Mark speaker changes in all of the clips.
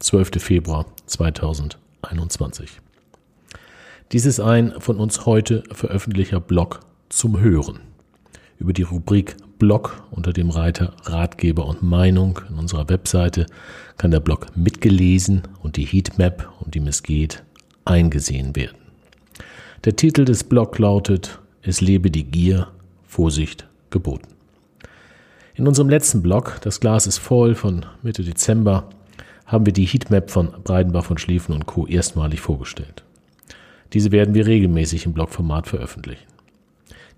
Speaker 1: 12. Februar 2021. Dies ist ein von uns heute veröffentlichter Blog zum Hören. Über die Rubrik Blog unter dem Reiter Ratgeber und Meinung in unserer Webseite kann der Blog mitgelesen und die Heatmap, um die es geht, eingesehen werden. Der Titel des Blogs lautet Es lebe die Gier, Vorsicht geboten. In unserem letzten Blog, das Glas ist voll von Mitte Dezember, haben wir die Heatmap von Breidenbach von Schlieffen und Co. erstmalig vorgestellt. Diese werden wir regelmäßig im Blogformat veröffentlichen.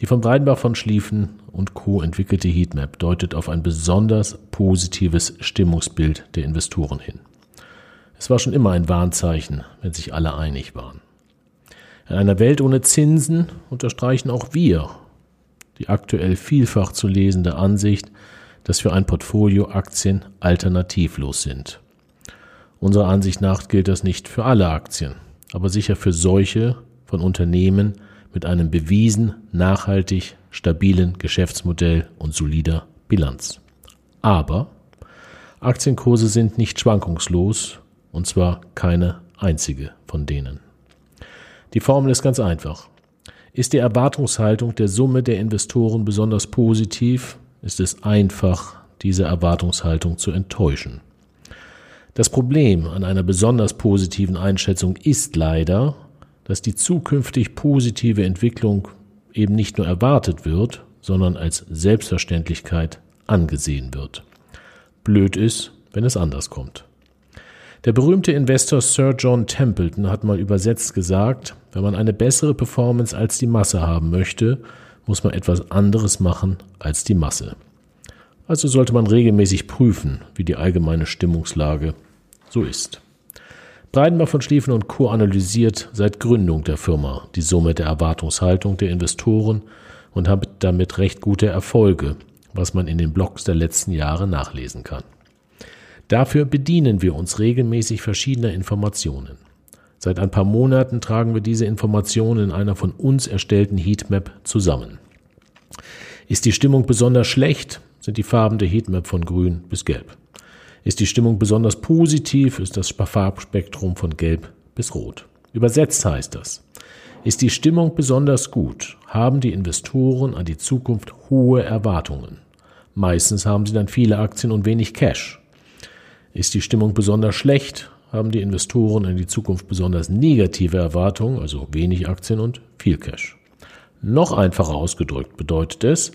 Speaker 1: Die von Breidenbach von Schlieffen und Co. entwickelte Heatmap deutet auf ein besonders positives Stimmungsbild der Investoren hin. Es war schon immer ein Warnzeichen, wenn sich alle einig waren. In einer Welt ohne Zinsen unterstreichen auch wir die aktuell vielfach zu lesende Ansicht, dass für ein Portfolio Aktien alternativlos sind. Unserer Ansicht nach gilt das nicht für alle Aktien, aber sicher für solche von Unternehmen mit einem bewiesen nachhaltig stabilen Geschäftsmodell und solider Bilanz. Aber Aktienkurse sind nicht schwankungslos, und zwar keine einzige von denen. Die Formel ist ganz einfach. Ist die Erwartungshaltung der Summe der Investoren besonders positiv, ist es einfach, diese Erwartungshaltung zu enttäuschen. Das Problem an einer besonders positiven Einschätzung ist leider, dass die zukünftig positive Entwicklung eben nicht nur erwartet wird, sondern als Selbstverständlichkeit angesehen wird. Blöd ist, wenn es anders kommt. Der berühmte Investor Sir John Templeton hat mal übersetzt gesagt, wenn man eine bessere Performance als die Masse haben möchte, muss man etwas anderes machen als die Masse. Also sollte man regelmäßig prüfen, wie die allgemeine Stimmungslage so ist. Breidenbach von Schlieffen und Co. analysiert seit Gründung der Firma die Summe der Erwartungshaltung der Investoren und hat damit recht gute Erfolge, was man in den Blogs der letzten Jahre nachlesen kann. Dafür bedienen wir uns regelmäßig verschiedener Informationen. Seit ein paar Monaten tragen wir diese Informationen in einer von uns erstellten Heatmap zusammen. Ist die Stimmung besonders schlecht, sind die Farben der Heatmap von grün bis gelb. Ist die Stimmung besonders positiv, ist das Farbspektrum von Gelb bis Rot. Übersetzt heißt das, ist die Stimmung besonders gut, haben die Investoren an die Zukunft hohe Erwartungen. Meistens haben sie dann viele Aktien und wenig Cash. Ist die Stimmung besonders schlecht, haben die Investoren an die Zukunft besonders negative Erwartungen, also wenig Aktien und viel Cash. Noch einfacher ausgedrückt bedeutet es,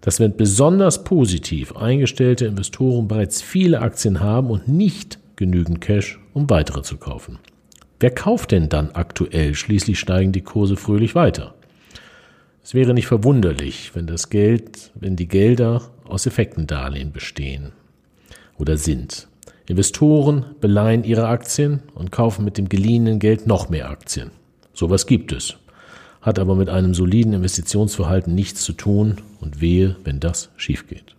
Speaker 1: dass wenn besonders positiv eingestellte Investoren bereits viele Aktien haben und nicht genügend Cash, um weitere zu kaufen. Wer kauft denn dann aktuell? Schließlich steigen die Kurse fröhlich weiter. Es wäre nicht verwunderlich, wenn das Geld, wenn die Gelder aus Effektendarlehen bestehen oder sind. Investoren beleihen ihre Aktien und kaufen mit dem geliehenen Geld noch mehr Aktien. Sowas gibt es hat aber mit einem soliden Investitionsverhalten nichts zu tun und wehe, wenn das schief geht.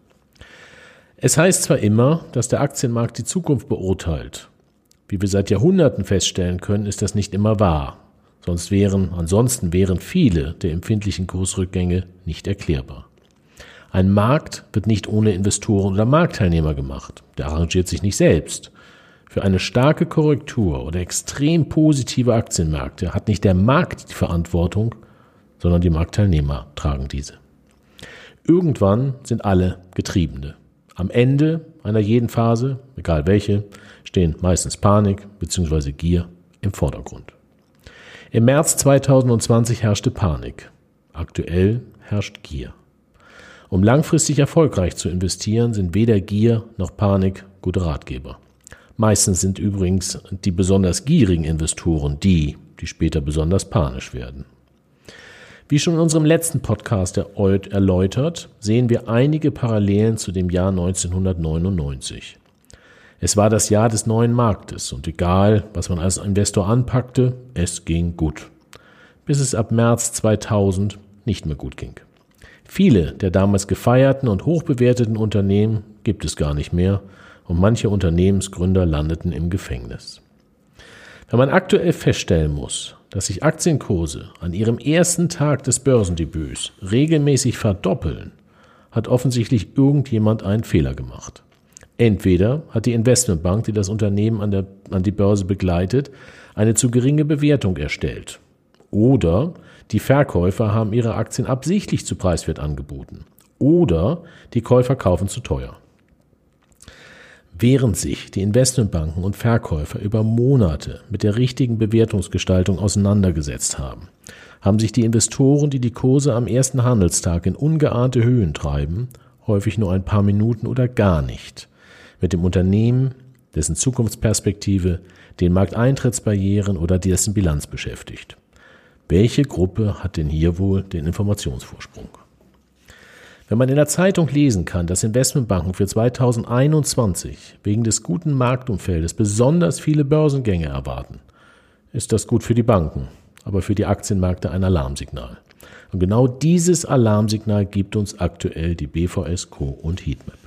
Speaker 1: Es heißt zwar immer, dass der Aktienmarkt die Zukunft beurteilt. Wie wir seit Jahrhunderten feststellen können, ist das nicht immer wahr. Sonst wären, ansonsten wären viele der empfindlichen Kursrückgänge nicht erklärbar. Ein Markt wird nicht ohne Investoren oder Marktteilnehmer gemacht. Der arrangiert sich nicht selbst. Für eine starke Korrektur oder extrem positive Aktienmärkte hat nicht der Markt die Verantwortung, sondern die Marktteilnehmer tragen diese. Irgendwann sind alle Getriebene. Am Ende einer jeden Phase, egal welche, stehen meistens Panik bzw. Gier im Vordergrund. Im März 2020 herrschte Panik. Aktuell herrscht Gier. Um langfristig erfolgreich zu investieren, sind weder Gier noch Panik gute Ratgeber. Meistens sind übrigens die besonders gierigen Investoren die, die später besonders panisch werden. Wie schon in unserem letzten Podcast erläutert, sehen wir einige Parallelen zu dem Jahr 1999. Es war das Jahr des neuen Marktes und egal, was man als Investor anpackte, es ging gut. Bis es ab März 2000 nicht mehr gut ging. Viele der damals gefeierten und hochbewerteten Unternehmen gibt es gar nicht mehr und manche Unternehmensgründer landeten im Gefängnis. Wenn man aktuell feststellen muss, dass sich Aktienkurse an ihrem ersten Tag des Börsendebüts regelmäßig verdoppeln, hat offensichtlich irgendjemand einen Fehler gemacht. Entweder hat die Investmentbank, die das Unternehmen an, der, an die Börse begleitet, eine zu geringe Bewertung erstellt. Oder die Verkäufer haben ihre Aktien absichtlich zu preiswert angeboten. Oder die Käufer kaufen zu teuer. Während sich die Investmentbanken und Verkäufer über Monate mit der richtigen Bewertungsgestaltung auseinandergesetzt haben, haben sich die Investoren, die die Kurse am ersten Handelstag in ungeahnte Höhen treiben, häufig nur ein paar Minuten oder gar nicht, mit dem Unternehmen, dessen Zukunftsperspektive, den Markteintrittsbarrieren oder dessen Bilanz beschäftigt. Welche Gruppe hat denn hier wohl den Informationsvorsprung? Wenn man in der Zeitung lesen kann, dass Investmentbanken für 2021 wegen des guten Marktumfeldes besonders viele Börsengänge erwarten, ist das gut für die Banken, aber für die Aktienmärkte ein Alarmsignal. Und genau dieses Alarmsignal gibt uns aktuell die BVS Co. und Heatmap.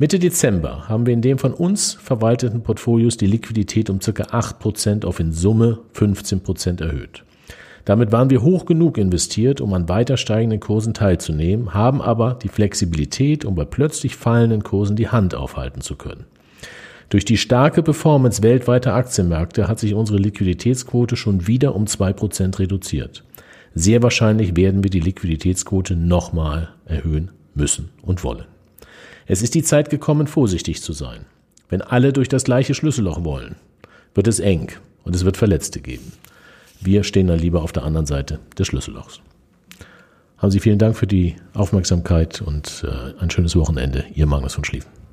Speaker 1: Mitte Dezember haben wir in dem von uns verwalteten Portfolios die Liquidität um ca. 8% auf in Summe 15% erhöht. Damit waren wir hoch genug investiert, um an weiter steigenden Kursen teilzunehmen, haben aber die Flexibilität, um bei plötzlich fallenden Kursen die Hand aufhalten zu können. Durch die starke Performance weltweiter Aktienmärkte hat sich unsere Liquiditätsquote schon wieder um zwei Prozent reduziert. Sehr wahrscheinlich werden wir die Liquiditätsquote nochmal erhöhen müssen und wollen. Es ist die Zeit gekommen, vorsichtig zu sein. Wenn alle durch das gleiche Schlüsselloch wollen, wird es eng und es wird Verletzte geben. Wir stehen dann lieber auf der anderen Seite des Schlüssellochs. Haben Sie vielen Dank für die Aufmerksamkeit und äh, ein schönes Wochenende. Ihr Magnus von Schlieffen.